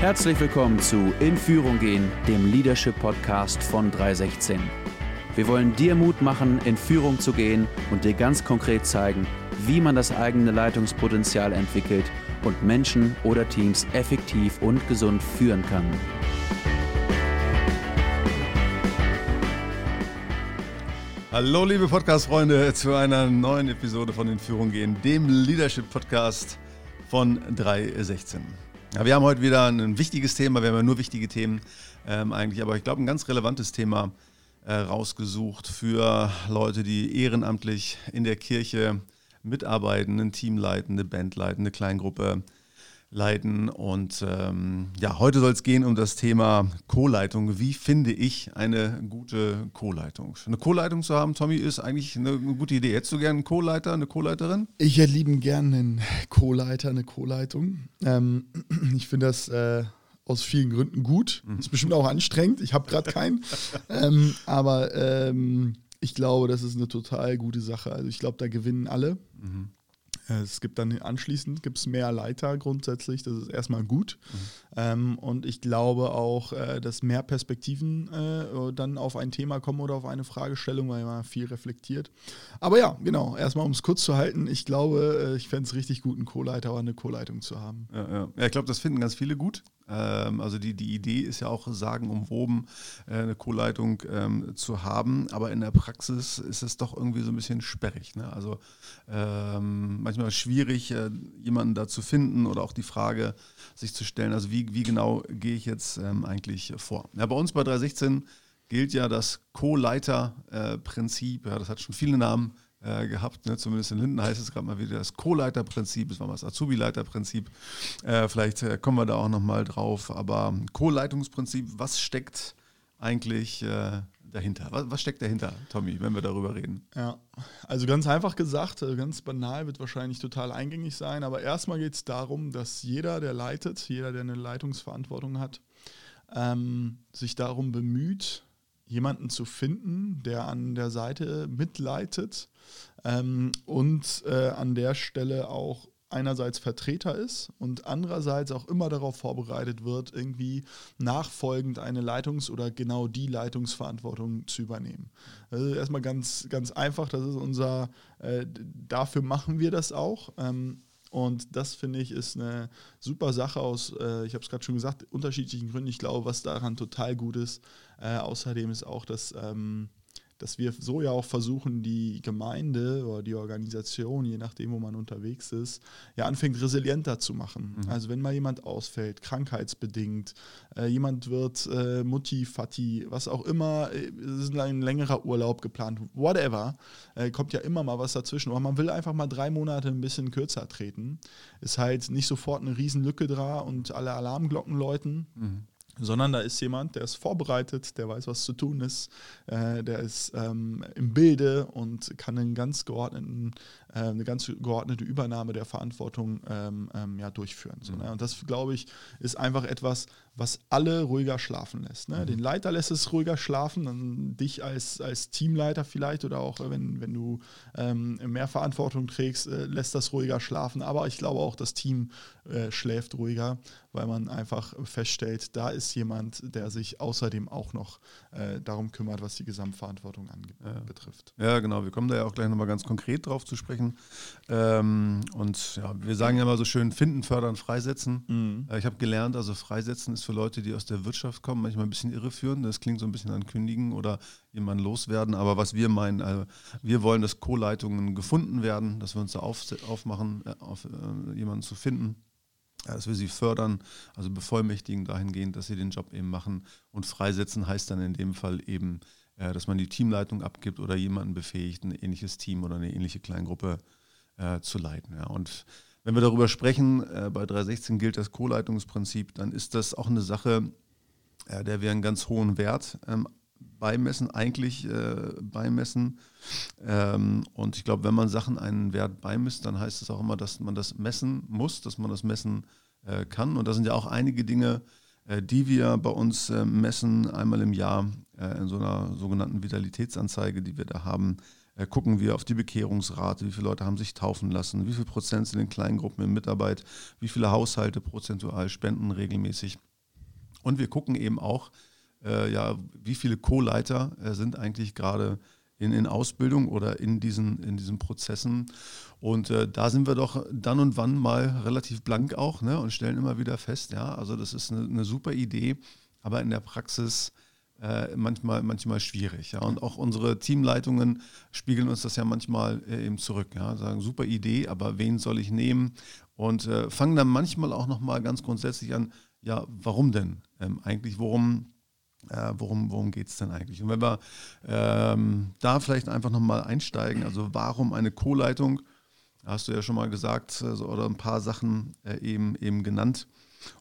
Herzlich willkommen zu In Führung gehen, dem Leadership Podcast von 316. Wir wollen dir Mut machen, in Führung zu gehen und dir ganz konkret zeigen, wie man das eigene Leitungspotenzial entwickelt und Menschen oder Teams effektiv und gesund führen kann. Hallo liebe Podcast-Freunde zu einer neuen Episode von In Führung gehen, dem Leadership-Podcast von 316. Ja, wir haben heute wieder ein wichtiges Thema, wir haben ja nur wichtige Themen ähm, eigentlich, aber ich glaube ein ganz relevantes Thema äh, rausgesucht für Leute, die ehrenamtlich in der Kirche mitarbeiten, ein Team leiten, eine Band leiten, eine Kleingruppe leiten. Und ähm, ja, heute soll es gehen um das Thema Co-Leitung. Wie finde ich eine gute Co-Leitung? Eine Co-Leitung zu haben, Tommy, ist eigentlich eine gute Idee. Hättest du gerne einen Co-Leiter, eine Co-Leiterin? Ich hätte lieben gerne einen Co-Leiter, eine Co-Leitung. Ähm, ich finde das äh, aus vielen Gründen gut. Mhm. Ist bestimmt auch anstrengend. Ich habe gerade keinen. ähm, aber ähm, ich glaube, das ist eine total gute Sache. Also ich glaube, da gewinnen alle. Mhm. Äh, es gibt dann anschließend gibt's mehr Leiter grundsätzlich, das ist erstmal gut. Mhm. Ähm, und ich glaube auch, äh, dass mehr Perspektiven äh, dann auf ein Thema kommen oder auf eine Fragestellung, weil man viel reflektiert. Aber ja, genau, erstmal um es kurz zu halten, ich glaube, äh, ich fände es richtig gut, einen Co-Leiter oder eine Co-Leitung zu haben. Ja, ja. ja ich glaube, das finden ganz viele gut. Ähm, also die, die Idee ist ja auch sagenumwoben, äh, eine Co-Leitung ähm, zu haben, aber in der Praxis ist es doch irgendwie so ein bisschen sperrig. Ne? Also ähm, manchmal schwierig, äh, jemanden da zu finden oder auch die Frage sich zu stellen, also wie, wie genau gehe ich jetzt ähm, eigentlich vor. Ja, bei uns bei 316 gilt ja das Co-Leiter-Prinzip, äh, ja, das hat schon viele Namen, äh, gehabt. Ne? Zumindest in Linden heißt es gerade mal wieder das Co-Leiter-Prinzip, es war mal das Azubi-Leiter-Prinzip. Äh, vielleicht äh, kommen wir da auch nochmal drauf. Aber Co-Leitungsprinzip, was steckt eigentlich äh, dahinter? Was, was, steckt dahinter, Tommy, wenn wir darüber reden? Ja, also ganz einfach gesagt, äh, ganz banal, wird wahrscheinlich total eingängig sein, aber erstmal geht es darum, dass jeder, der leitet, jeder, der eine Leitungsverantwortung hat, ähm, sich darum bemüht, jemanden zu finden, der an der Seite mitleitet ähm, und äh, an der Stelle auch einerseits Vertreter ist und andererseits auch immer darauf vorbereitet wird, irgendwie nachfolgend eine Leitungs- oder genau die Leitungsverantwortung zu übernehmen. Also erstmal ganz, ganz einfach, das ist unser, äh, dafür machen wir das auch. Ähm, und das finde ich ist eine super Sache aus, äh, ich habe es gerade schon gesagt, unterschiedlichen Gründen. Ich glaube, was daran total gut ist, äh, außerdem ist auch, dass ähm, dass wir so ja auch versuchen, die Gemeinde oder die Organisation, je nachdem, wo man unterwegs ist, ja anfängt resilienter zu machen. Mhm. Also wenn mal jemand ausfällt, krankheitsbedingt, äh, jemand wird äh, Mutti, Fati, was auch immer, äh, es ist ein längerer Urlaub geplant, whatever, äh, kommt ja immer mal was dazwischen. Aber man will einfach mal drei Monate ein bisschen kürzer treten. Ist halt nicht sofort eine Riesenlücke da und alle Alarmglocken läuten. Mhm sondern da ist jemand, der ist vorbereitet, der weiß, was zu tun ist, äh, der ist ähm, im Bilde und kann einen ganz geordneten, äh, eine ganz geordnete Übernahme der Verantwortung ähm, ähm, ja, durchführen. So, ne? Und das, glaube ich, ist einfach etwas, was alle ruhiger schlafen lässt. Ne? Mhm. Den Leiter lässt es ruhiger schlafen, dann dich als, als Teamleiter vielleicht oder auch wenn, wenn du ähm, mehr Verantwortung trägst, äh, lässt das ruhiger schlafen. Aber ich glaube auch, das Team äh, schläft ruhiger, weil man einfach feststellt, da ist jemand, der sich außerdem auch noch äh, darum kümmert, was die Gesamtverantwortung. Ja. ja. genau. Wir kommen da ja auch gleich nochmal ganz konkret drauf zu sprechen. Ähm, und ja, wir sagen ja immer so schön, finden, fördern, freisetzen. Mhm. Äh, ich habe gelernt, also freisetzen ist für Leute, die aus der Wirtschaft kommen, manchmal ein bisschen irreführend. Das klingt so ein bisschen an Kündigen oder jemanden loswerden. Aber was wir meinen, also wir wollen, dass Co-Leitungen gefunden werden, dass wir uns da auf, aufmachen, äh, auf, äh, jemanden zu finden dass wir sie fördern, also bevollmächtigen dahingehend, dass sie den Job eben machen. Und freisetzen heißt dann in dem Fall eben, äh, dass man die Teamleitung abgibt oder jemanden befähigt, ein ähnliches Team oder eine ähnliche Kleingruppe äh, zu leiten. Ja. Und wenn wir darüber sprechen, äh, bei 316 gilt das Co-Leitungsprinzip, dann ist das auch eine Sache, äh, der wir einen ganz hohen Wert ähm, beimessen, eigentlich äh, beimessen. Ähm, und ich glaube, wenn man Sachen einen Wert beimisst, dann heißt es auch immer, dass man das messen muss, dass man das messen äh, kann. Und da sind ja auch einige Dinge, die wir bei uns äh, messen, einmal im Jahr äh, in so einer sogenannten Vitalitätsanzeige, die wir da haben. Äh, gucken wir auf die Bekehrungsrate, wie viele Leute haben sich taufen lassen, wie viel Prozent sind in Kleingruppen in Mitarbeit, wie viele Haushalte prozentual spenden regelmäßig. Und wir gucken eben auch, äh, ja, wie viele Co-Leiter äh, sind eigentlich gerade in, in Ausbildung oder in diesen, in diesen Prozessen. Und äh, da sind wir doch dann und wann mal relativ blank auch ne, und stellen immer wieder fest, ja, also das ist eine, eine super Idee, aber in der Praxis äh, manchmal, manchmal schwierig. Ja. Und auch unsere Teamleitungen spiegeln uns das ja manchmal äh, eben zurück. Ja. Sagen, super Idee, aber wen soll ich nehmen? Und äh, fangen dann manchmal auch nochmal ganz grundsätzlich an, ja, warum denn? Ähm, eigentlich, worum äh, worum worum geht es denn eigentlich? Und wenn wir ähm, da vielleicht einfach nochmal einsteigen, also warum eine Co-Leitung, hast du ja schon mal gesagt, also, oder ein paar Sachen äh, eben, eben genannt.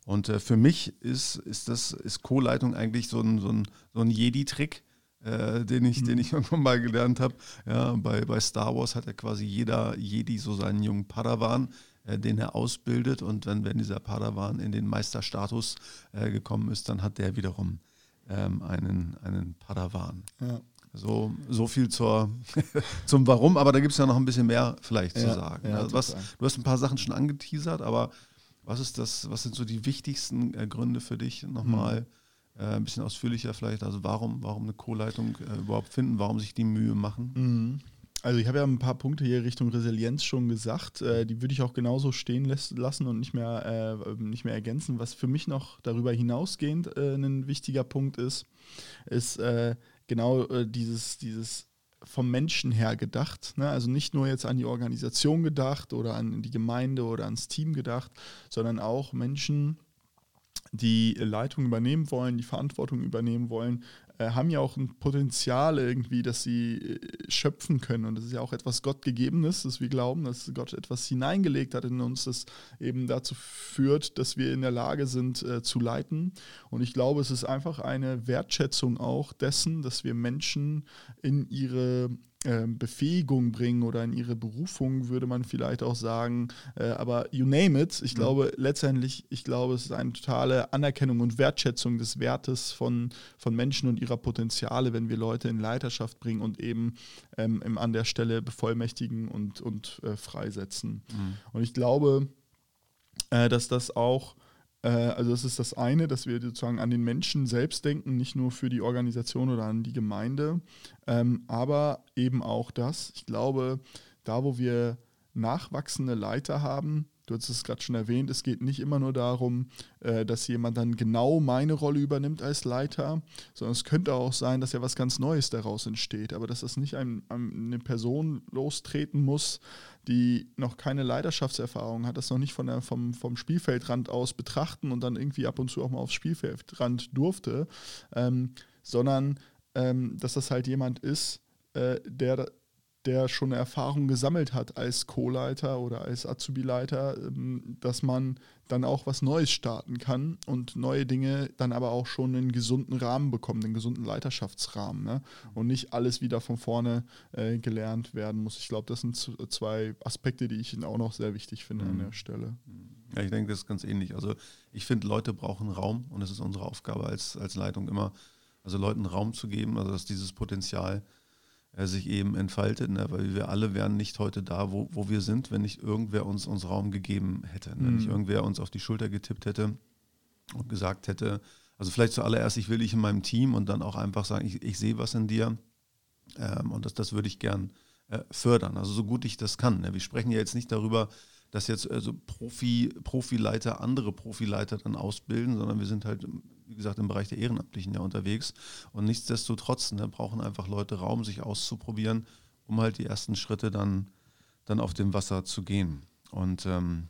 Und äh, für mich ist, ist, das, ist Co-Leitung eigentlich so ein, so ein, so ein Jedi-Trick, äh, den, ich, mhm. den ich irgendwann mal gelernt habe. Ja, bei, bei Star Wars hat ja quasi jeder Jedi so seinen jungen Padawan, äh, den er ausbildet. Und wenn, wenn dieser Padawan in den Meisterstatus äh, gekommen ist, dann hat der wiederum ähm, einen, einen Padawan. Ja. So, so viel zur, zum Warum, aber da gibt es ja noch ein bisschen mehr vielleicht ja, zu sagen. Ja, also was, du hast ein paar Sachen schon angeteasert, aber was ist das, was sind so die wichtigsten äh, Gründe für dich nochmal? Mhm. Äh, ein bisschen ausführlicher vielleicht. Also warum, warum eine Co-Leitung äh, überhaupt finden, warum sich die Mühe machen? Mhm. Also ich habe ja ein paar Punkte hier Richtung Resilienz schon gesagt. Äh, die würde ich auch genauso stehen lassen und nicht mehr, äh, nicht mehr ergänzen. Was für mich noch darüber hinausgehend äh, ein wichtiger Punkt ist, ist äh, genau äh, dieses, dieses vom Menschen her gedacht. Ne? Also nicht nur jetzt an die Organisation gedacht oder an die Gemeinde oder ans Team gedacht, sondern auch Menschen, die Leitung übernehmen wollen, die Verantwortung übernehmen wollen, äh, haben ja auch ein Potenzial irgendwie, dass sie äh, schöpfen können. Und das ist ja auch etwas Gottgegebenes, dass wir glauben, dass Gott etwas hineingelegt hat in uns, das eben dazu führt, dass wir in der Lage sind äh, zu leiten. Und ich glaube, es ist einfach eine Wertschätzung auch dessen, dass wir Menschen in ihre Befähigung bringen oder in ihre Berufung, würde man vielleicht auch sagen. Äh, aber you name it. Ich mhm. glaube, letztendlich, ich glaube, es ist eine totale Anerkennung und Wertschätzung des Wertes von, von Menschen und ihrer Potenziale, wenn wir Leute in Leiterschaft bringen und eben ähm, an der Stelle bevollmächtigen und, und äh, freisetzen. Mhm. Und ich glaube, äh, dass das auch also das ist das eine, dass wir sozusagen an den Menschen selbst denken, nicht nur für die Organisation oder an die Gemeinde, ähm, aber eben auch das. Ich glaube, da wo wir nachwachsende Leiter haben, Du hast es gerade schon erwähnt, es geht nicht immer nur darum, äh, dass jemand dann genau meine Rolle übernimmt als Leiter, sondern es könnte auch sein, dass ja was ganz Neues daraus entsteht, aber dass das nicht ein, eine Person lostreten muss, die noch keine Leiterschaftserfahrung hat, das noch nicht von der, vom, vom Spielfeldrand aus betrachten und dann irgendwie ab und zu auch mal aufs Spielfeldrand durfte, ähm, sondern ähm, dass das halt jemand ist, äh, der der schon Erfahrung gesammelt hat als Co-Leiter oder als Azubi-Leiter, ähm, dass man dann auch was Neues starten kann und neue Dinge dann aber auch schon einen gesunden Rahmen bekommen, einen gesunden Leiterschaftsrahmen ne? und nicht alles wieder von vorne äh, gelernt werden muss. Ich glaube, das sind zwei Aspekte, die ich auch noch sehr wichtig finde mhm. an der Stelle. Ja, ich denke, das ist ganz ähnlich. Also ich finde, Leute brauchen Raum und es ist unsere Aufgabe als, als Leitung immer, also Leuten Raum zu geben, also dass dieses Potenzial sich eben entfaltet, ne? weil wir alle wären nicht heute da, wo, wo wir sind, wenn nicht irgendwer uns, uns Raum gegeben hätte. Ne? Wenn nicht mhm. irgendwer uns auf die Schulter getippt hätte und gesagt hätte, also vielleicht zuallererst, ich will dich in meinem Team und dann auch einfach sagen, ich, ich sehe was in dir ähm, und das, das würde ich gern äh, fördern, also so gut ich das kann. Ne? Wir sprechen ja jetzt nicht darüber, dass jetzt also Profi, Profileiter andere Profileiter dann ausbilden, sondern wir sind halt, wie gesagt, im Bereich der Ehrenamtlichen ja unterwegs. Und nichtsdestotrotz ne, brauchen einfach Leute Raum, sich auszuprobieren, um halt die ersten Schritte dann, dann auf dem Wasser zu gehen. Und ähm,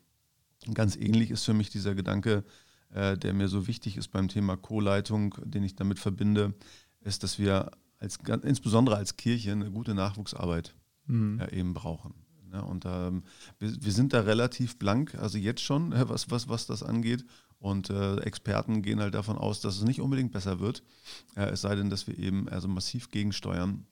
ganz ähnlich ist für mich dieser Gedanke, äh, der mir so wichtig ist beim Thema Co-Leitung, den ich damit verbinde, ist, dass wir als, insbesondere als Kirche eine gute Nachwuchsarbeit mhm. ja, eben brauchen. Ja, und ähm, wir, wir, sind da relativ blank, also jetzt schon, was, was, was das angeht. Und äh, Experten gehen halt davon aus, dass es nicht unbedingt besser wird, äh, es sei denn, dass wir eben also massiv gegensteuern.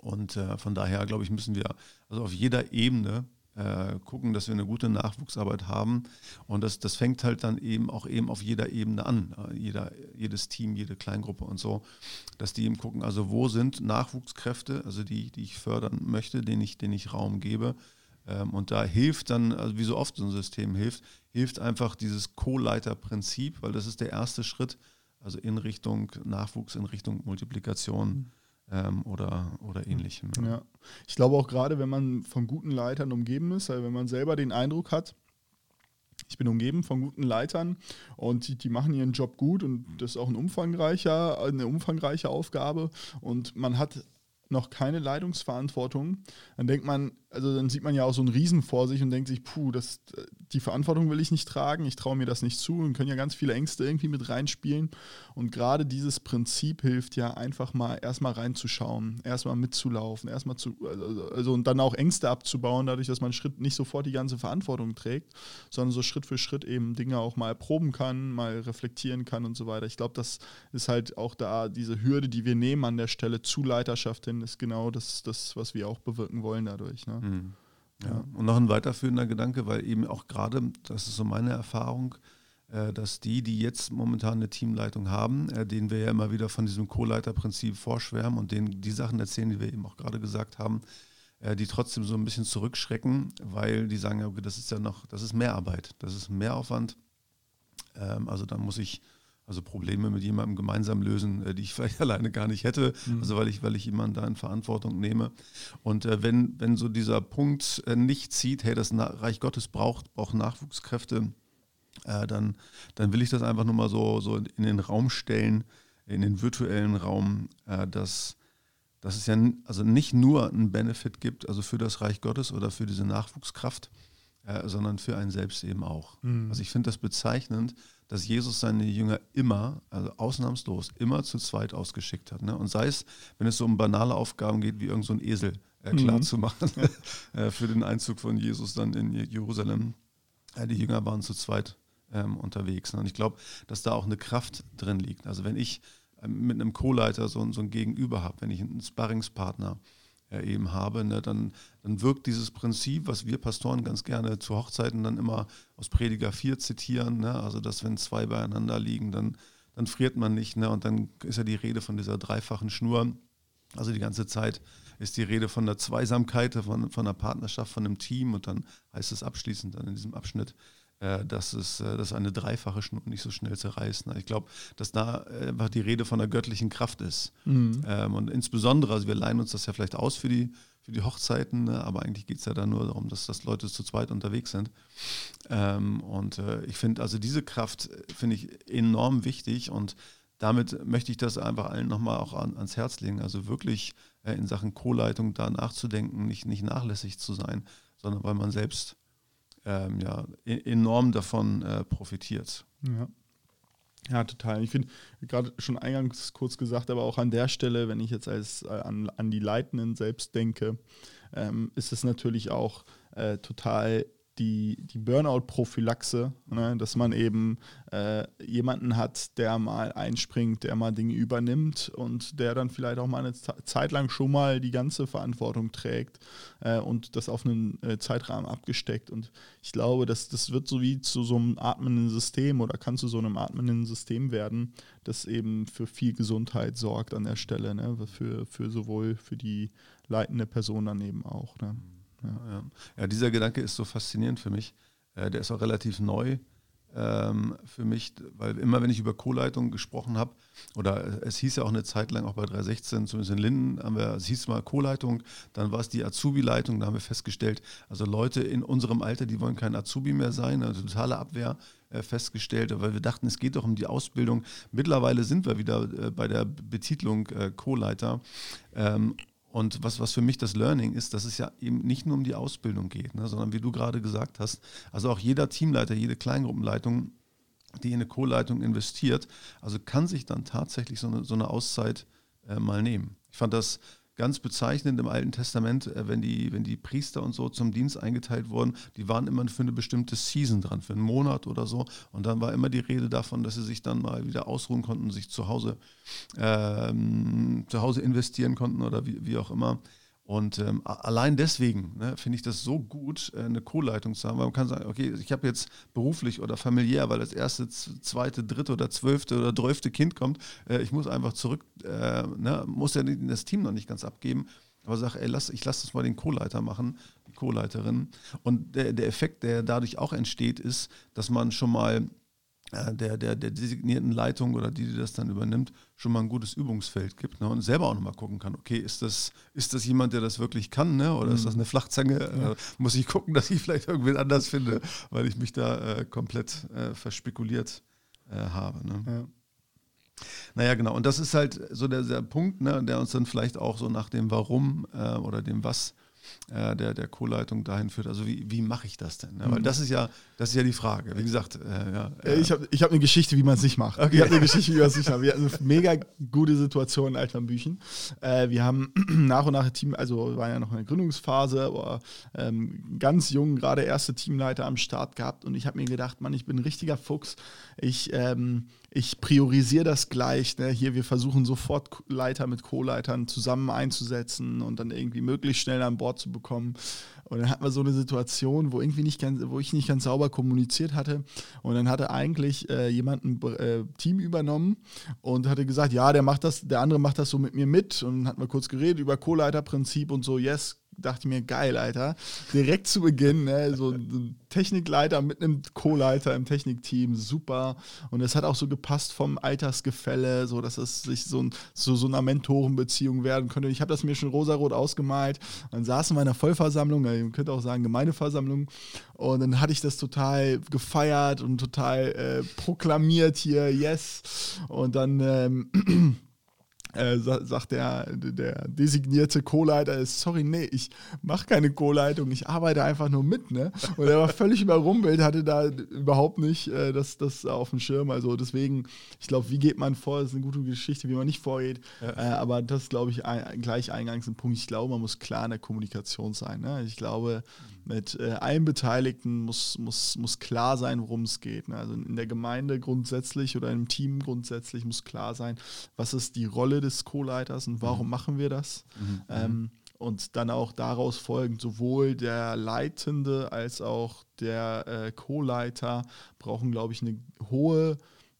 Und äh, von daher, glaube ich, müssen wir also auf jeder Ebene äh, gucken, dass wir eine gute Nachwuchsarbeit haben. Und das, das fängt halt dann eben auch eben auf jeder Ebene an. Äh, jeder, jedes Team, jede Kleingruppe und so, dass die eben gucken, also wo sind Nachwuchskräfte, also die, die ich fördern möchte, denen ich, denen ich Raum gebe. Ähm, und da hilft dann, also wie so oft so ein System hilft, hilft einfach dieses Co-Leiter-Prinzip, weil das ist der erste Schritt, also in Richtung Nachwuchs, in Richtung Multiplikation. Mhm. Ähm, oder, oder ähnlichem. Ja. Ich glaube auch gerade, wenn man von guten Leitern umgeben ist, also wenn man selber den Eindruck hat, ich bin umgeben von guten Leitern und die, die, machen ihren Job gut und das ist auch ein umfangreicher, eine umfangreiche Aufgabe und man hat noch keine Leitungsverantwortung, dann denkt man, also dann sieht man ja auch so einen Riesen vor sich und denkt sich, puh, das, die Verantwortung will ich nicht tragen, ich traue mir das nicht zu und können ja ganz viele Ängste irgendwie mit reinspielen. Und gerade dieses Prinzip hilft ja einfach mal erstmal reinzuschauen, erstmal mitzulaufen, erstmal zu, also, also und dann auch Ängste abzubauen, dadurch, dass man Schritt nicht sofort die ganze Verantwortung trägt, sondern so Schritt für Schritt eben Dinge auch mal proben kann, mal reflektieren kann und so weiter. Ich glaube, das ist halt auch da diese Hürde, die wir nehmen an der Stelle zu Leiterschaft hin, ist genau das, das was wir auch bewirken wollen dadurch. Ne? Mhm. Ja. Und noch ein weiterführender Gedanke, weil eben auch gerade, das ist so meine Erfahrung, äh, dass die, die jetzt momentan eine Teamleitung haben, äh, denen wir ja immer wieder von diesem Co-Leiter-Prinzip vorschwärmen und denen die Sachen erzählen, die wir eben auch gerade gesagt haben, äh, die trotzdem so ein bisschen zurückschrecken, weil die sagen, ja, okay, das ist ja noch, das ist mehr Arbeit, das ist mehr Aufwand. Ähm, also da muss ich also Probleme mit jemandem gemeinsam lösen, äh, die ich vielleicht alleine gar nicht hätte, mhm. also weil ich, weil ich jemanden da in Verantwortung nehme. Und äh, wenn, wenn so dieser Punkt äh, nicht zieht, hey, das Reich Gottes braucht, braucht Nachwuchskräfte, äh, dann, dann will ich das einfach nur mal so, so in den Raum stellen, in den virtuellen Raum, äh, dass, dass es ja also nicht nur einen Benefit gibt, also für das Reich Gottes oder für diese Nachwuchskraft, äh, sondern für einen selbst eben auch. Mhm. Also ich finde das bezeichnend, dass Jesus seine Jünger immer, also ausnahmslos, immer zu zweit ausgeschickt hat. Ne? Und sei es, wenn es so um banale Aufgaben geht, wie irgend so ein Esel äh, klar mhm. zu machen äh, für den Einzug von Jesus dann in Jerusalem. Äh, die Jünger waren zu zweit ähm, unterwegs. Ne? Und ich glaube, dass da auch eine Kraft drin liegt. Also wenn ich ähm, mit einem Co-Leiter so, so ein Gegenüber habe, wenn ich einen Sparringspartner äh, eben habe, ne, dann, dann wirkt dieses Prinzip, was wir Pastoren ganz gerne zu Hochzeiten dann immer aus Prediger 4 zitieren, ne, also dass wenn zwei beieinander liegen, dann, dann friert man nicht. Ne, und dann ist ja die Rede von dieser dreifachen Schnur. Also die ganze Zeit ist die Rede von der Zweisamkeit, von, von der Partnerschaft, von einem Team und dann heißt es abschließend dann in diesem Abschnitt, dass es äh, dass eine dreifache Schnur nicht so schnell zerreißt. Ne? Ich glaube, dass da äh, einfach die Rede von der göttlichen Kraft ist. Mhm. Ähm, und insbesondere, also wir leihen uns das ja vielleicht aus für die, für die Hochzeiten, ne? aber eigentlich geht es ja da nur darum, dass, dass Leute zu zweit unterwegs sind. Ähm, und äh, ich finde, also diese Kraft finde ich enorm wichtig und damit möchte ich das einfach allen nochmal auch an, ans Herz legen. Also wirklich äh, in Sachen Co-Leitung da nachzudenken, nicht, nicht nachlässig zu sein, sondern weil man selbst ähm, ja, e-, enorm davon äh, profitiert. Ja. Ja, total. Ich finde, gerade schon eingangs kurz gesagt, aber auch an der Stelle, wenn ich jetzt als, äh, an, an die Leitenden selbst denke, ähm, ist es natürlich auch äh, total die, die Burnout-Prophylaxe, ne? dass man eben äh, jemanden hat, der mal einspringt, der mal Dinge übernimmt und der dann vielleicht auch mal eine Zeit lang schon mal die ganze Verantwortung trägt äh, und das auf einen äh, Zeitrahmen abgesteckt. Und ich glaube, dass das wird so wie zu so einem atmenden System oder kann zu so einem atmenden System werden, das eben für viel Gesundheit sorgt an der Stelle, ne? für, für sowohl für die leitende Person dann eben auch. Ne? Ja, ja. ja, dieser Gedanke ist so faszinierend für mich. Äh, der ist auch relativ neu ähm, für mich, weil immer wenn ich über Co-Leitung gesprochen habe, oder es hieß ja auch eine Zeit lang auch bei 316, zumindest in Linden, haben wir, es hieß mal Co-Leitung, dann war es die Azubi-Leitung, da haben wir festgestellt, also Leute in unserem Alter, die wollen kein Azubi mehr sein, also totale Abwehr äh, festgestellt, weil wir dachten, es geht doch um die Ausbildung. Mittlerweile sind wir wieder äh, bei der Betitlung äh, Co-Leiter. Ähm, und was, was für mich das Learning ist, dass es ja eben nicht nur um die Ausbildung geht, ne, sondern wie du gerade gesagt hast, also auch jeder Teamleiter, jede Kleingruppenleitung, die in eine Co-Leitung investiert, also kann sich dann tatsächlich so eine, so eine Auszeit äh, mal nehmen. Ich fand das ganz bezeichnend im Alten Testament, äh, wenn die, wenn die Priester und so zum Dienst eingeteilt wurden, die waren immer für eine bestimmte Season dran, für einen Monat oder so. Und dann war immer die Rede davon, dass sie sich dann mal wieder ausruhen konnten, sich zu Hause, ähm, zu Hause investieren konnten oder wie, wie auch immer. Und ähm, allein deswegen ne, finde ich das so gut, äh, eine Co-Leitung zu haben, weil man kann sagen, okay, ich habe jetzt beruflich oder familiär, weil das erste, zweite, dritte oder zwölfte oder dreißte Kind kommt, äh, ich muss einfach zurück, äh, ne, muss ja das Team noch nicht ganz abgeben, aber sage, ey, lass, ich lasse das mal den Co-Leiter machen, die Co-Leiterin. Und der, der Effekt, der dadurch auch entsteht, ist, dass man schon mal der, der, der designierten Leitung oder die, die das dann übernimmt, schon mal ein gutes Übungsfeld gibt ne? und selber auch nochmal gucken kann, okay, ist das, ist das jemand, der das wirklich kann ne? oder mhm. ist das eine Flachzange? Ja. Äh, muss ich gucken, dass ich vielleicht irgendwen anders finde, weil ich mich da äh, komplett äh, verspekuliert äh, habe. Ne? Ja. Naja, genau. Und das ist halt so der, der Punkt, ne, der uns dann vielleicht auch so nach dem Warum äh, oder dem Was äh, der, der Co-Leitung dahin führt. Also wie, wie mache ich das denn? Ne? Weil mhm. das ist ja, das ist ja die Frage. Wie gesagt, äh, ja, äh, ich habe ich hab eine Geschichte, wie man es nicht macht. Okay. Ich habe eine Geschichte, wie man es nicht macht. Wir hatten eine mega gute Situation in Alternbüchen. Äh, wir haben nach und nach ein Team, also war ja noch eine Gründungsphase, aber ähm, ganz jung, gerade erste Teamleiter am Start gehabt und ich habe mir gedacht, Mann, ich bin ein richtiger Fuchs. Ich ähm, ich priorisiere das gleich. Ne? Hier, wir versuchen sofort Leiter mit Co-Leitern zusammen einzusetzen und dann irgendwie möglichst schnell an Bord zu bekommen. Und dann hatten wir so eine Situation, wo irgendwie nicht ganz, wo ich nicht ganz sauber kommuniziert hatte. Und dann hatte eigentlich äh, jemand ein äh, Team übernommen und hatte gesagt, ja, der macht das, der andere macht das so mit mir mit. Und dann hatten wir kurz geredet über Co-Leiter-Prinzip und so, yes, dachte mir, geil, Alter. Direkt zu Beginn, ne, so ein Technikleiter mit einem Co-Leiter im Technikteam, super. Und es hat auch so gepasst vom Altersgefälle, so dass es sich so, ein, so, so einer Mentorenbeziehung werden könnte. Ich habe das mir schon rosarot ausgemalt. Dann saßen wir in einer Vollversammlung, ihr könnt auch sagen Gemeindeversammlung. Und dann hatte ich das total gefeiert und total äh, proklamiert hier, yes. Und dann ähm, äh, sagt der, der designierte Co-Leiter, sorry, nee, ich mache keine Co-Leitung, ich arbeite einfach nur mit, ne? Und er war völlig überrumpelt, hatte da überhaupt nicht äh, das, das auf dem Schirm. Also deswegen, ich glaube, wie geht man vor, das ist eine gute Geschichte, wie man nicht vorgeht. Ja. Äh, aber das glaube ich, ein, gleich eingangs ein Punkt. Ich glaube, man muss klar in der Kommunikation sein. Ne? Ich glaube, mit äh, allen Beteiligten muss, muss, muss klar sein, worum es geht. Ne? Also in der Gemeinde grundsätzlich oder im Team grundsätzlich muss klar sein, was ist die Rolle des Co-Leiters und warum mhm. machen wir das. Mhm. Ähm, und dann auch daraus folgend sowohl der Leitende als auch der äh, Co-Leiter brauchen, glaube ich, eine hohe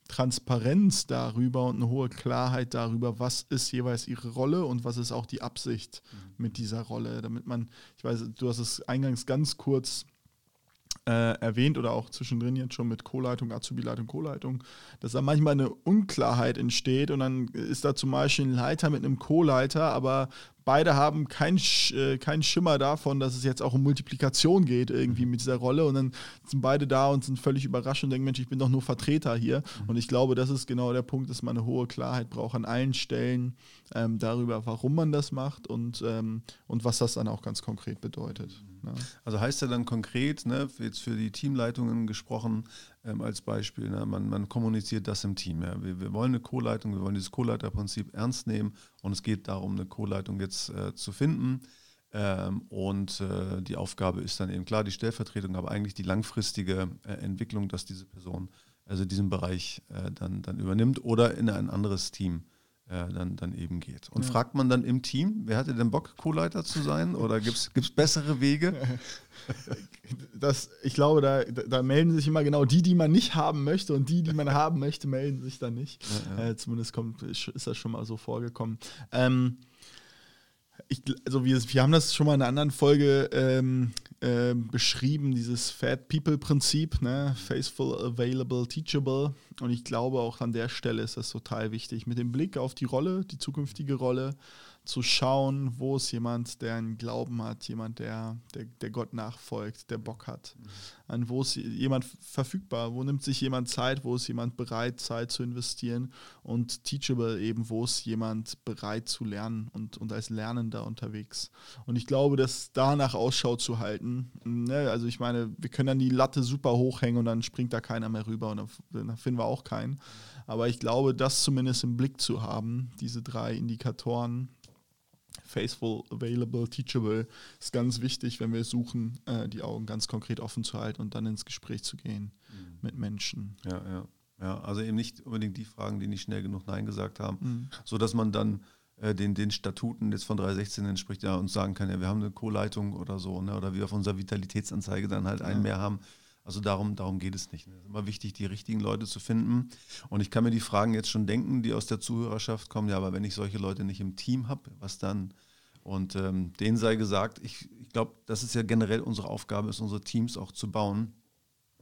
Transparenz darüber und eine hohe Klarheit darüber, was ist jeweils ihre Rolle und was ist auch die Absicht mhm. mit dieser Rolle, damit man, ich weiß, du hast es eingangs ganz kurz äh, erwähnt oder auch zwischendrin jetzt schon mit Co-Leitung, Azubi-Leitung, Co-Leitung, dass da manchmal eine Unklarheit entsteht und dann ist da zum Beispiel ein Leiter mit einem Co-Leiter, aber beide haben keinen äh, kein Schimmer davon, dass es jetzt auch um Multiplikation geht, irgendwie mhm. mit dieser Rolle. Und dann sind beide da und sind völlig überrascht und denken, Mensch, ich bin doch nur Vertreter hier. Mhm. Und ich glaube, das ist genau der Punkt, dass man eine hohe Klarheit braucht an allen Stellen ähm, darüber, warum man das macht und, ähm, und was das dann auch ganz konkret bedeutet. Ne? Also heißt ja dann konkret, ne, jetzt für die Teamleitungen gesprochen, ähm, als Beispiel. Ne? Man, man, kommuniziert das im Team. Ja? Wir, wir, wollen eine Co-Leitung, wir wollen dieses Co-Leiterprinzip ernst nehmen und es geht darum, eine Co-Leitung jetzt äh, zu finden. Ähm, und äh, die Aufgabe ist dann eben klar die Stellvertretung, aber eigentlich die langfristige äh, Entwicklung, dass diese Person also diesen Bereich äh, dann, dann übernimmt oder in ein anderes Team äh, dann, dann eben geht. Und ja. fragt man dann im Team, wer hatte denn Bock, Co-Leiter zu sein? Oder gibt es bessere Wege? Das, ich glaube, da, da, melden sich immer genau die, die man nicht haben möchte und die, die man haben möchte, melden sich dann nicht. Ja, ja. Äh, zumindest kommt, ist das schon mal so vorgekommen. Ähm, ich, also wir, wir haben das schon mal in einer anderen Folge ähm, äh, beschrieben, dieses Fat People-Prinzip, ne? Faithful, Available, Teachable. Und ich glaube, auch an der Stelle ist das total wichtig, mit dem Blick auf die Rolle, die zukünftige Rolle, zu schauen, wo ist jemand, der einen Glauben hat, jemand, der, der, der Gott nachfolgt, der Bock hat. Mhm. An wo ist jemand verfügbar, wo nimmt sich jemand Zeit, wo ist jemand bereit, Zeit zu investieren und teachable eben, wo ist jemand bereit zu lernen und, und als Lernender unterwegs. Und ich glaube, dass danach Ausschau zu halten, ne, also ich meine, wir können dann die Latte super hochhängen und dann springt da keiner mehr rüber und dann, dann finden wir auch keinen. Aber ich glaube, das zumindest im Blick zu haben, diese drei Indikatoren, faithful, available, teachable ist ganz wichtig, wenn wir suchen, äh, die Augen ganz konkret offen zu halten und dann ins Gespräch zu gehen mhm. mit Menschen. Ja, ja. Ja, also eben nicht unbedingt die Fragen, die nicht schnell genug Nein gesagt haben, mhm. sodass man dann äh, den, den Statuten jetzt von 316 entspricht ja uns sagen kann, ja, wir haben eine Co-Leitung oder so, ne, oder wir auf unserer Vitalitätsanzeige dann halt ja. einen mehr haben. Also darum, darum geht es nicht. Es ist immer wichtig, die richtigen Leute zu finden. Und ich kann mir die Fragen jetzt schon denken, die aus der Zuhörerschaft kommen. Ja, aber wenn ich solche Leute nicht im Team habe, was dann? Und ähm, denen sei gesagt, ich, ich glaube, das ist ja generell unsere Aufgabe, ist unsere Teams auch zu bauen,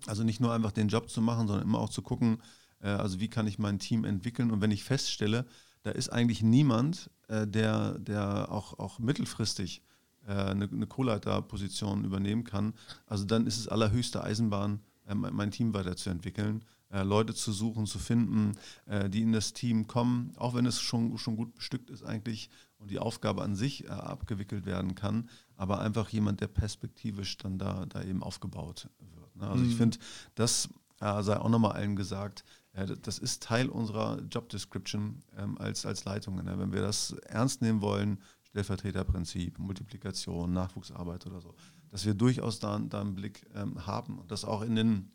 Also nicht nur einfach den Job zu machen, sondern immer auch zu gucken, äh, also wie kann ich mein Team entwickeln. Und wenn ich feststelle, da ist eigentlich niemand, äh, der, der auch, auch mittelfristig eine, eine Co-Leiter-Position übernehmen kann, also dann ist es allerhöchste Eisenbahn, äh, mein Team weiterzuentwickeln. Äh, Leute zu suchen, zu finden, äh, die in das Team kommen, auch wenn es schon, schon gut bestückt ist eigentlich und die Aufgabe an sich abgewickelt werden kann, aber einfach jemand, der perspektivisch dann da, da eben aufgebaut wird. Ne? Also mhm. ich finde, das sei auch nochmal allen gesagt, das ist Teil unserer Job Description ähm, als, als Leitung. Ne? Wenn wir das ernst nehmen wollen, Stellvertreterprinzip, Multiplikation, Nachwuchsarbeit oder so, dass wir durchaus da, da einen Blick ähm, haben und das auch in den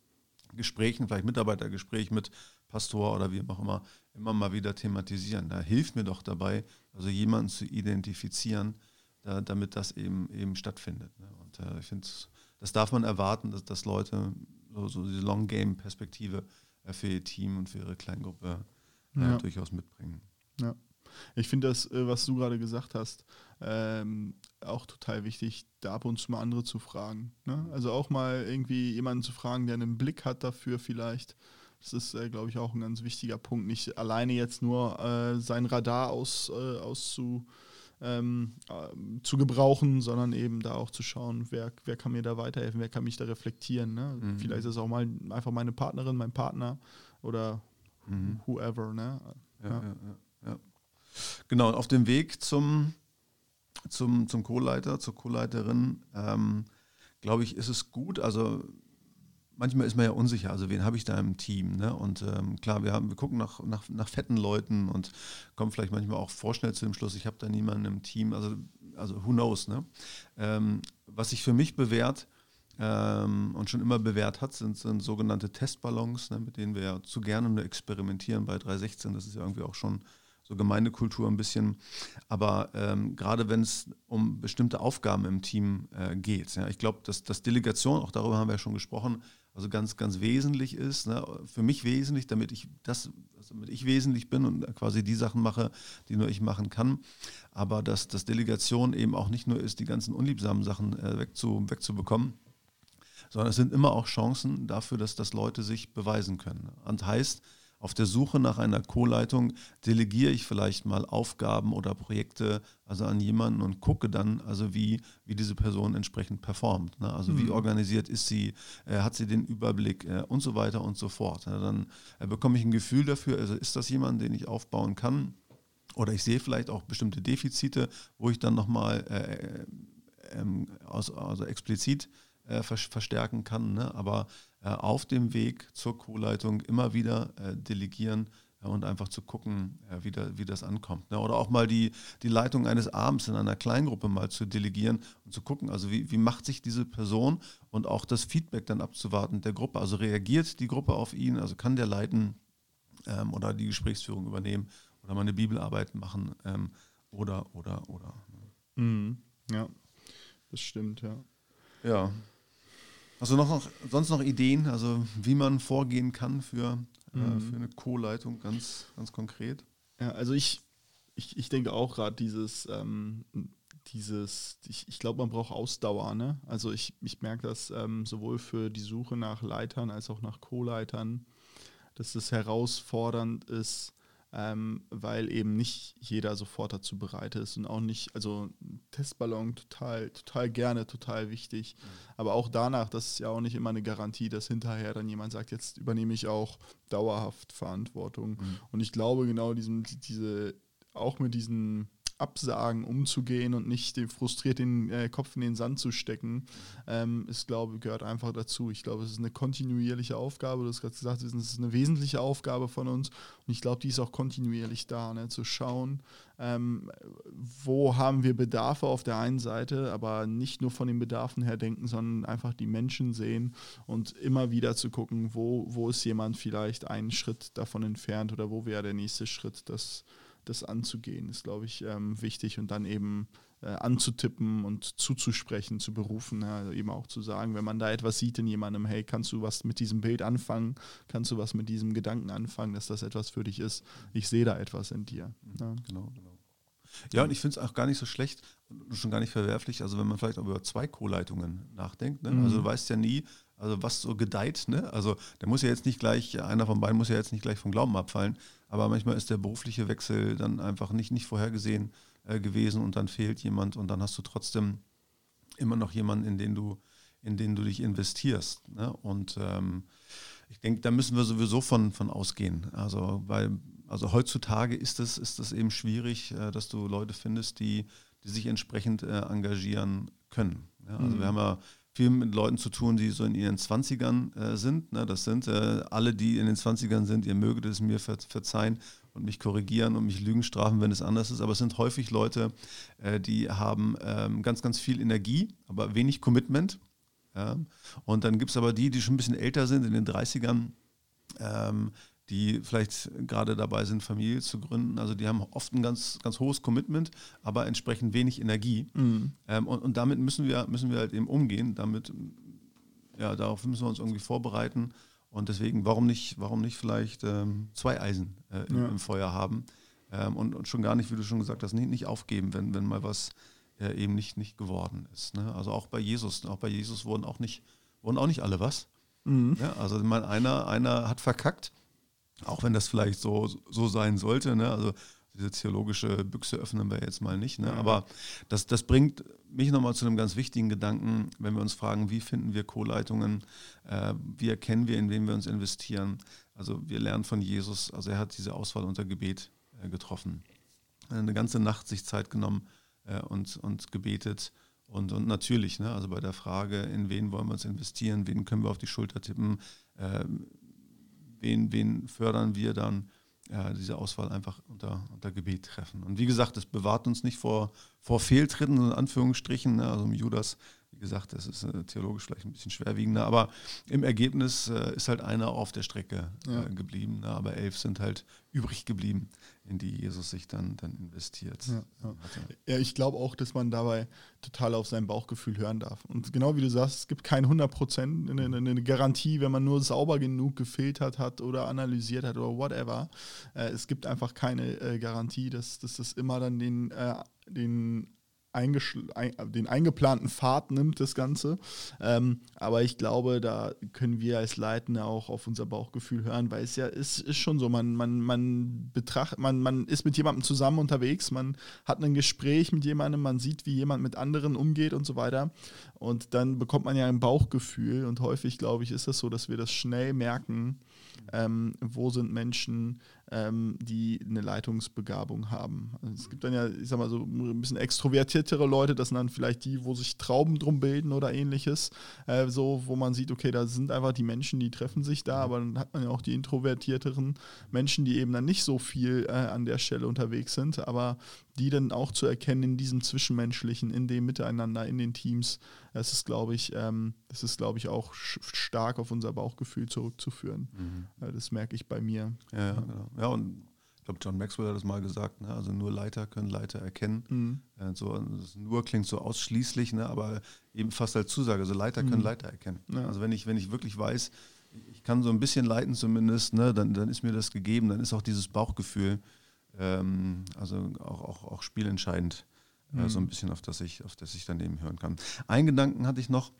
Gesprächen, vielleicht Mitarbeitergespräch mit Pastor oder wie auch immer, immer mal wieder thematisieren. Da hilft mir doch dabei, also jemanden zu identifizieren, da, damit das eben, eben stattfindet. Ne? Und äh, ich finde, das darf man erwarten, dass, dass Leute so, so diese Long-Game-Perspektive äh, für ihr Team und für ihre Kleingruppe äh, ja. durchaus mitbringen. Ja. Ich finde das, äh, was du gerade gesagt hast, ähm, auch total wichtig, da ab und zu mal andere zu fragen. Ne? Also auch mal irgendwie jemanden zu fragen, der einen Blick hat dafür vielleicht. Das ist, äh, glaube ich, auch ein ganz wichtiger Punkt. Nicht alleine jetzt nur äh, sein Radar aus, äh, auszu, ähm, äh, zu gebrauchen, sondern eben da auch zu schauen, wer, wer kann mir da weiterhelfen, wer kann mich da reflektieren. Ne? Mhm. Vielleicht ist es auch mal einfach meine Partnerin, mein Partner oder mhm. whoever. Ne? Ja, ja. Ja, Genau, auf dem Weg zum, zum, zum Co-Leiter, zur Co-Leiterin, ähm, glaube ich, ist es gut. Also manchmal ist man ja unsicher, also wen habe ich da im Team? Ne? Und ähm, klar, wir, haben, wir gucken nach, nach, nach fetten Leuten und kommen vielleicht manchmal auch vorschnell zu dem Schluss, ich habe da niemanden im Team, also, also who knows. Ne? Ähm, was sich für mich bewährt ähm, und schon immer bewährt hat, sind, sind sogenannte Testballons, ne, mit denen wir ja zu gerne nur experimentieren bei 316. Das ist ja irgendwie auch schon so Gemeindekultur ein bisschen. Aber ähm, gerade wenn es um bestimmte Aufgaben im Team äh, geht, ja, ich glaube, dass, dass Delegation, auch darüber haben wir ja schon gesprochen, also ganz, ganz wesentlich ist. Ne? Für mich wesentlich, damit ich das, damit ich wesentlich bin und quasi die Sachen mache, die nur ich machen kann. Aber dass, dass Delegation eben auch nicht nur ist, die ganzen unliebsamen Sachen äh, wegzu, wegzubekommen, sondern es sind immer auch Chancen dafür, dass, dass Leute sich beweisen können. Und heißt, auf der Suche nach einer Co-Leitung delegiere ich vielleicht mal Aufgaben oder Projekte also an jemanden und gucke dann, also wie, wie diese Person entsprechend performt. Ne? Also mhm. wie organisiert ist sie, äh, hat sie den Überblick äh, und so weiter und so fort. Ja, dann äh, bekomme ich ein Gefühl dafür, also ist das jemand, den ich aufbauen kann? Oder ich sehe vielleicht auch bestimmte Defizite, wo ich dann nochmal äh, äh, ähm, also explizit äh, verstärken kann. Ne? Aber äh, auf dem Weg zur Co-Leitung immer wieder äh, delegieren äh, und einfach zu gucken, äh, wie, da, wie das ankommt. Ne? Oder auch mal die, die Leitung eines Abends in einer Kleingruppe mal zu delegieren und zu gucken, also wie, wie macht sich diese Person und auch das Feedback dann abzuwarten der Gruppe. Also reagiert die Gruppe auf ihn, also kann der leiten ähm, oder die Gesprächsführung übernehmen oder mal eine Bibelarbeit machen ähm, oder, oder, oder. Ne? Mhm. Ja, das stimmt, ja. Ja. Hast du noch, noch, sonst noch Ideen, also wie man vorgehen kann für, äh, mhm. äh, für eine Co-Leitung ganz, ganz konkret? Ja, also ich, ich, ich denke auch gerade dieses, ähm, dieses, ich, ich glaube, man braucht Ausdauer. Ne? Also ich, ich merke das ähm, sowohl für die Suche nach Leitern als auch nach Co-Leitern, dass es herausfordernd ist, ähm, weil eben nicht jeder sofort dazu bereit ist und auch nicht, also Testballon total, total gerne, total wichtig. Mhm. Aber auch danach, das ist ja auch nicht immer eine Garantie, dass hinterher dann jemand sagt, jetzt übernehme ich auch dauerhaft Verantwortung. Mhm. Und ich glaube genau diesem, diese, auch mit diesen Absagen umzugehen und nicht den frustriert den äh, Kopf in den Sand zu stecken, ähm, ist, glaube gehört einfach dazu. Ich glaube, es ist eine kontinuierliche Aufgabe. Du hast gerade gesagt, es ist eine wesentliche Aufgabe von uns und ich glaube, die ist auch kontinuierlich da, ne? zu schauen, ähm, wo haben wir Bedarfe auf der einen Seite, aber nicht nur von den Bedarfen her denken, sondern einfach die Menschen sehen und immer wieder zu gucken, wo, wo ist jemand vielleicht einen Schritt davon entfernt oder wo wäre der nächste Schritt, das das anzugehen, ist, glaube ich, ähm, wichtig und dann eben äh, anzutippen und zuzusprechen, zu berufen, ja, also eben auch zu sagen, wenn man da etwas sieht in jemandem, hey, kannst du was mit diesem Bild anfangen, kannst du was mit diesem Gedanken anfangen, dass das etwas für dich ist, ich sehe da etwas in dir. Ja. Genau, genau. Ja, und ich finde es auch gar nicht so schlecht schon gar nicht verwerflich, also wenn man vielleicht auch über zwei Co-Leitungen nachdenkt. Ne? Also mhm. Also du weißt ja nie, also was so gedeiht. Ne? Also der muss ja jetzt nicht gleich, einer von beiden muss ja jetzt nicht gleich vom Glauben abfallen, aber manchmal ist der berufliche Wechsel dann einfach nicht, nicht vorhergesehen äh, gewesen und dann fehlt jemand und dann hast du trotzdem immer noch jemanden, in den du, in den du dich investierst. Ne? Und ähm, ich denke, da müssen wir sowieso von, von ausgehen. Also, weil, also heutzutage ist es, ist es eben schwierig, äh, dass du Leute findest, die, die sich entsprechend äh, engagieren können. Ja, also mhm. wir haben ja viel mit Leuten zu tun, die so in ihren 20ern äh, sind. Ne? Das sind äh, alle, die in den 20ern sind, ihr möget es mir ver verzeihen und mich korrigieren und mich Lügen strafen, wenn es anders ist. Aber es sind häufig Leute, äh, die haben ähm, ganz, ganz viel Energie, aber wenig Commitment. Ja? Und dann gibt es aber die, die schon ein bisschen älter sind, in den 30ern, ähm, die vielleicht gerade dabei sind, Familie zu gründen. Also die haben oft ein ganz, ganz hohes Commitment, aber entsprechend wenig Energie. Mhm. Ähm, und, und damit müssen wir, müssen wir halt eben umgehen. Damit, ja, darauf müssen wir uns irgendwie vorbereiten. Und deswegen, warum nicht, warum nicht vielleicht ähm, zwei Eisen äh, im, ja. im, Feuer haben? Ähm, und, und, schon gar nicht, wie du schon gesagt hast, nicht, nicht aufgeben, wenn, wenn mal was äh, eben nicht, nicht geworden ist. Ne? Also auch bei Jesus, auch bei Jesus wurden auch nicht, wurden auch nicht alle was. Mhm. Ja, also ich meine, einer, einer hat verkackt, auch wenn das vielleicht so, so sein sollte. Ne? Also diese theologische Büchse öffnen wir jetzt mal nicht. Ne? Aber das, das bringt mich nochmal zu einem ganz wichtigen Gedanken, wenn wir uns fragen, wie finden wir Co-Leitungen, äh, wie erkennen wir, in wen wir uns investieren. Also wir lernen von Jesus, also er hat diese Auswahl unter Gebet äh, getroffen. Eine ganze Nacht sich Zeit genommen, äh, und, und gebetet. Und, und natürlich, ne, also bei der Frage, in wen wollen wir uns investieren, wen können wir auf die Schulter tippen, äh, wen, wen fördern wir dann, äh, diese Auswahl einfach unter, unter Gebet treffen. Und wie gesagt, es bewahrt uns nicht vor, vor Fehltritten, in Anführungsstrichen. Ne, also im Judas gesagt, das ist äh, theologisch vielleicht ein bisschen schwerwiegender, aber im Ergebnis äh, ist halt einer auf der Strecke äh, ja. geblieben, ne? aber elf sind halt übrig geblieben, in die Jesus sich dann, dann investiert. Ja, ja. ja ich glaube auch, dass man dabei total auf sein Bauchgefühl hören darf. Und genau wie du sagst, es gibt kein 100 Prozent, eine, eine, Garantie, wenn man nur sauber genug gefiltert hat oder analysiert hat oder whatever. Es gibt einfach keine Garantie, dass, dass das immer dann den, den den eingeplanten Pfad nimmt, das Ganze. Ähm, aber ich glaube, da können wir als Leitende auch auf unser Bauchgefühl hören, weil es ja ist, ist schon so, man, man, man betrachtet, man, man ist mit jemandem zusammen unterwegs, man hat ein Gespräch mit jemandem, man sieht, wie jemand mit anderen umgeht und so weiter. Und dann bekommt man ja ein Bauchgefühl und häufig, glaube ich, ist das so, dass wir das schnell merken, ähm, wo sind Menschen, ähm, die eine Leitungsbegabung haben. Also es gibt dann ja, ich sag mal, so ein bisschen extrovertiertere Leute, das sind dann vielleicht die, wo sich Trauben drum bilden oder ähnliches, äh, so, wo man sieht, okay, da sind einfach die Menschen, die treffen sich da, aber dann hat man ja auch die introvertierteren Menschen, die eben dann nicht so viel äh, an der Stelle unterwegs sind, aber die dann auch zu erkennen in diesem Zwischenmenschlichen, in dem Miteinander, in den Teams, das ist, glaube ich, ähm, das ist, glaube ich, auch stark auf unser Bauchgefühl zurückzuführen. Mhm. Äh, das merke ich bei mir. Ja, ja, genau. Ja und ich glaube, John Maxwell hat das mal gesagt, ne? also nur Leiter können Leiter erkennen. Mhm. Äh, so, nur klingt so ausschließlich, ne? aber eben fast als Zusage, also Leiter können mhm. Leiter erkennen. Ja. Also wenn ich, wenn ich wirklich weiß, ich kann so ein bisschen leiten zumindest, ne? dann, dann ist mir das gegeben, dann ist auch dieses Bauchgefühl, ähm, also auch, auch, auch spielentscheidend, mhm. äh, so ein mhm. bisschen, auf das, ich, auf das ich daneben hören kann. Einen Gedanken hatte ich noch,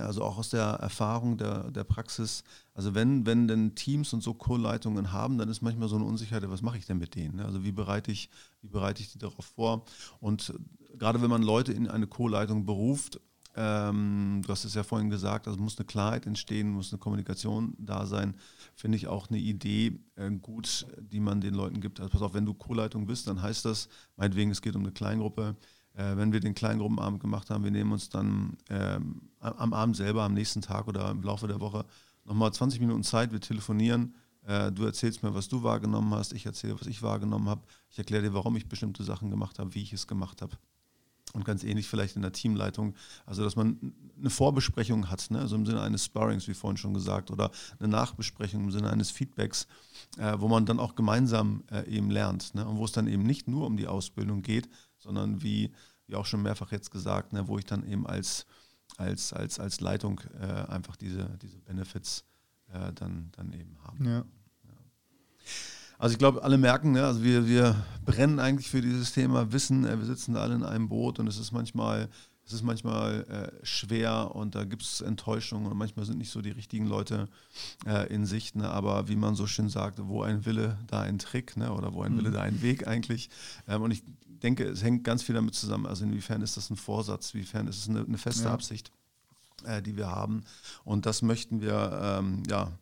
also auch aus der Erfahrung der, der Praxis, also wenn, wenn denn Teams und so Co-Leitungen haben, dann ist manchmal so eine Unsicherheit, was mache ich denn mit denen? Also wie bereite ich, wie bereite ich die darauf vor? Und gerade wenn man Leute in eine Co-Leitung beruft, ähm, du hast es ja vorhin gesagt, also muss eine Klarheit entstehen, muss eine Kommunikation da sein. Finde ich auch eine Idee äh, gut, die man den Leuten gibt. Also pass auf, wenn du Co-Leitung bist, dann heißt das, meinetwegen, es geht um eine Kleingruppe. Äh, wenn wir den Kleingruppenabend gemacht haben, wir nehmen uns dann ähm, am Abend selber, am nächsten Tag oder im Laufe der Woche nochmal 20 Minuten Zeit, wir telefonieren. Äh, du erzählst mir, was du wahrgenommen hast, ich erzähle, was ich wahrgenommen habe. Ich erkläre dir, warum ich bestimmte Sachen gemacht habe, wie ich es gemacht habe. Und ganz ähnlich vielleicht in der Teamleitung, also dass man eine Vorbesprechung hat, ne? also im Sinne eines Sparrings, wie vorhin schon gesagt, oder eine Nachbesprechung im Sinne eines Feedbacks, äh, wo man dann auch gemeinsam äh, eben lernt. Ne? Und wo es dann eben nicht nur um die Ausbildung geht, sondern wie, wie auch schon mehrfach jetzt gesagt, ne? wo ich dann eben als, als, als, als Leitung äh, einfach diese, diese Benefits äh, dann, dann eben habe. Ja. Also ich glaube, alle merken, ne, also wir, wir brennen eigentlich für dieses Thema Wissen, äh, wir sitzen da alle in einem Boot und es ist manchmal es ist manchmal äh, schwer und da gibt es Enttäuschungen und manchmal sind nicht so die richtigen Leute äh, in Sicht. Ne? Aber wie man so schön sagt, wo ein Wille, da ein Trick ne? oder wo ein mhm. Wille, da ein Weg eigentlich. Ähm, und ich denke, es hängt ganz viel damit zusammen. Also inwiefern ist das ein Vorsatz, inwiefern ist es eine, eine feste ja. Absicht, äh, die wir haben. Und das möchten wir ähm, ja,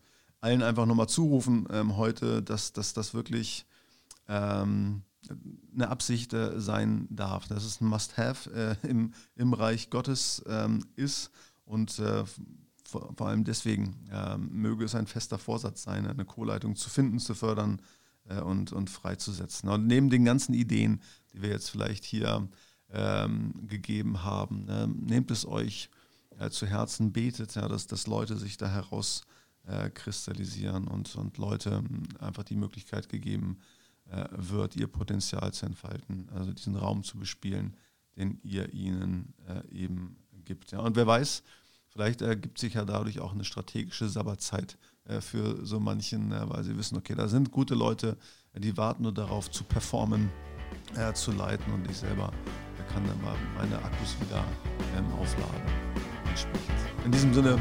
allen einfach nochmal zurufen ähm, heute, dass das wirklich ähm, eine Absicht äh, sein darf, dass es ein Must-Have äh, im, im Reich Gottes ähm, ist und äh, vor, vor, allem deswegen ähm, möge es ein fester Vorsatz sein, eine Co-Leitung zu finden, zu fördern äh, und, und freizusetzen. Und neben den ganzen Ideen, die wir jetzt vielleicht hier ähm, gegeben haben, ne, nehmt es euch äh, zu Herzen, betet, ja, dass, dass Leute sich da heraus äh, kristallisieren und, und Leute einfach die Möglichkeit gegeben, äh, wird, ihr Potenzial zu entfalten, also diesen Raum zu bespielen, den ihr ihnen äh, eben gibt. Ja. Und wer weiß, vielleicht ergibt sich ja dadurch auch eine strategische Sabbatzeit äh, für so manchen, weil sie wissen, okay, da sind gute Leute, die warten nur darauf zu performen, äh, zu leiten und ich selber kann dann mal meine Akkus wieder ähm, aufladen. Entsprechend. In diesem Sinne,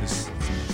bis zum nächsten Mal.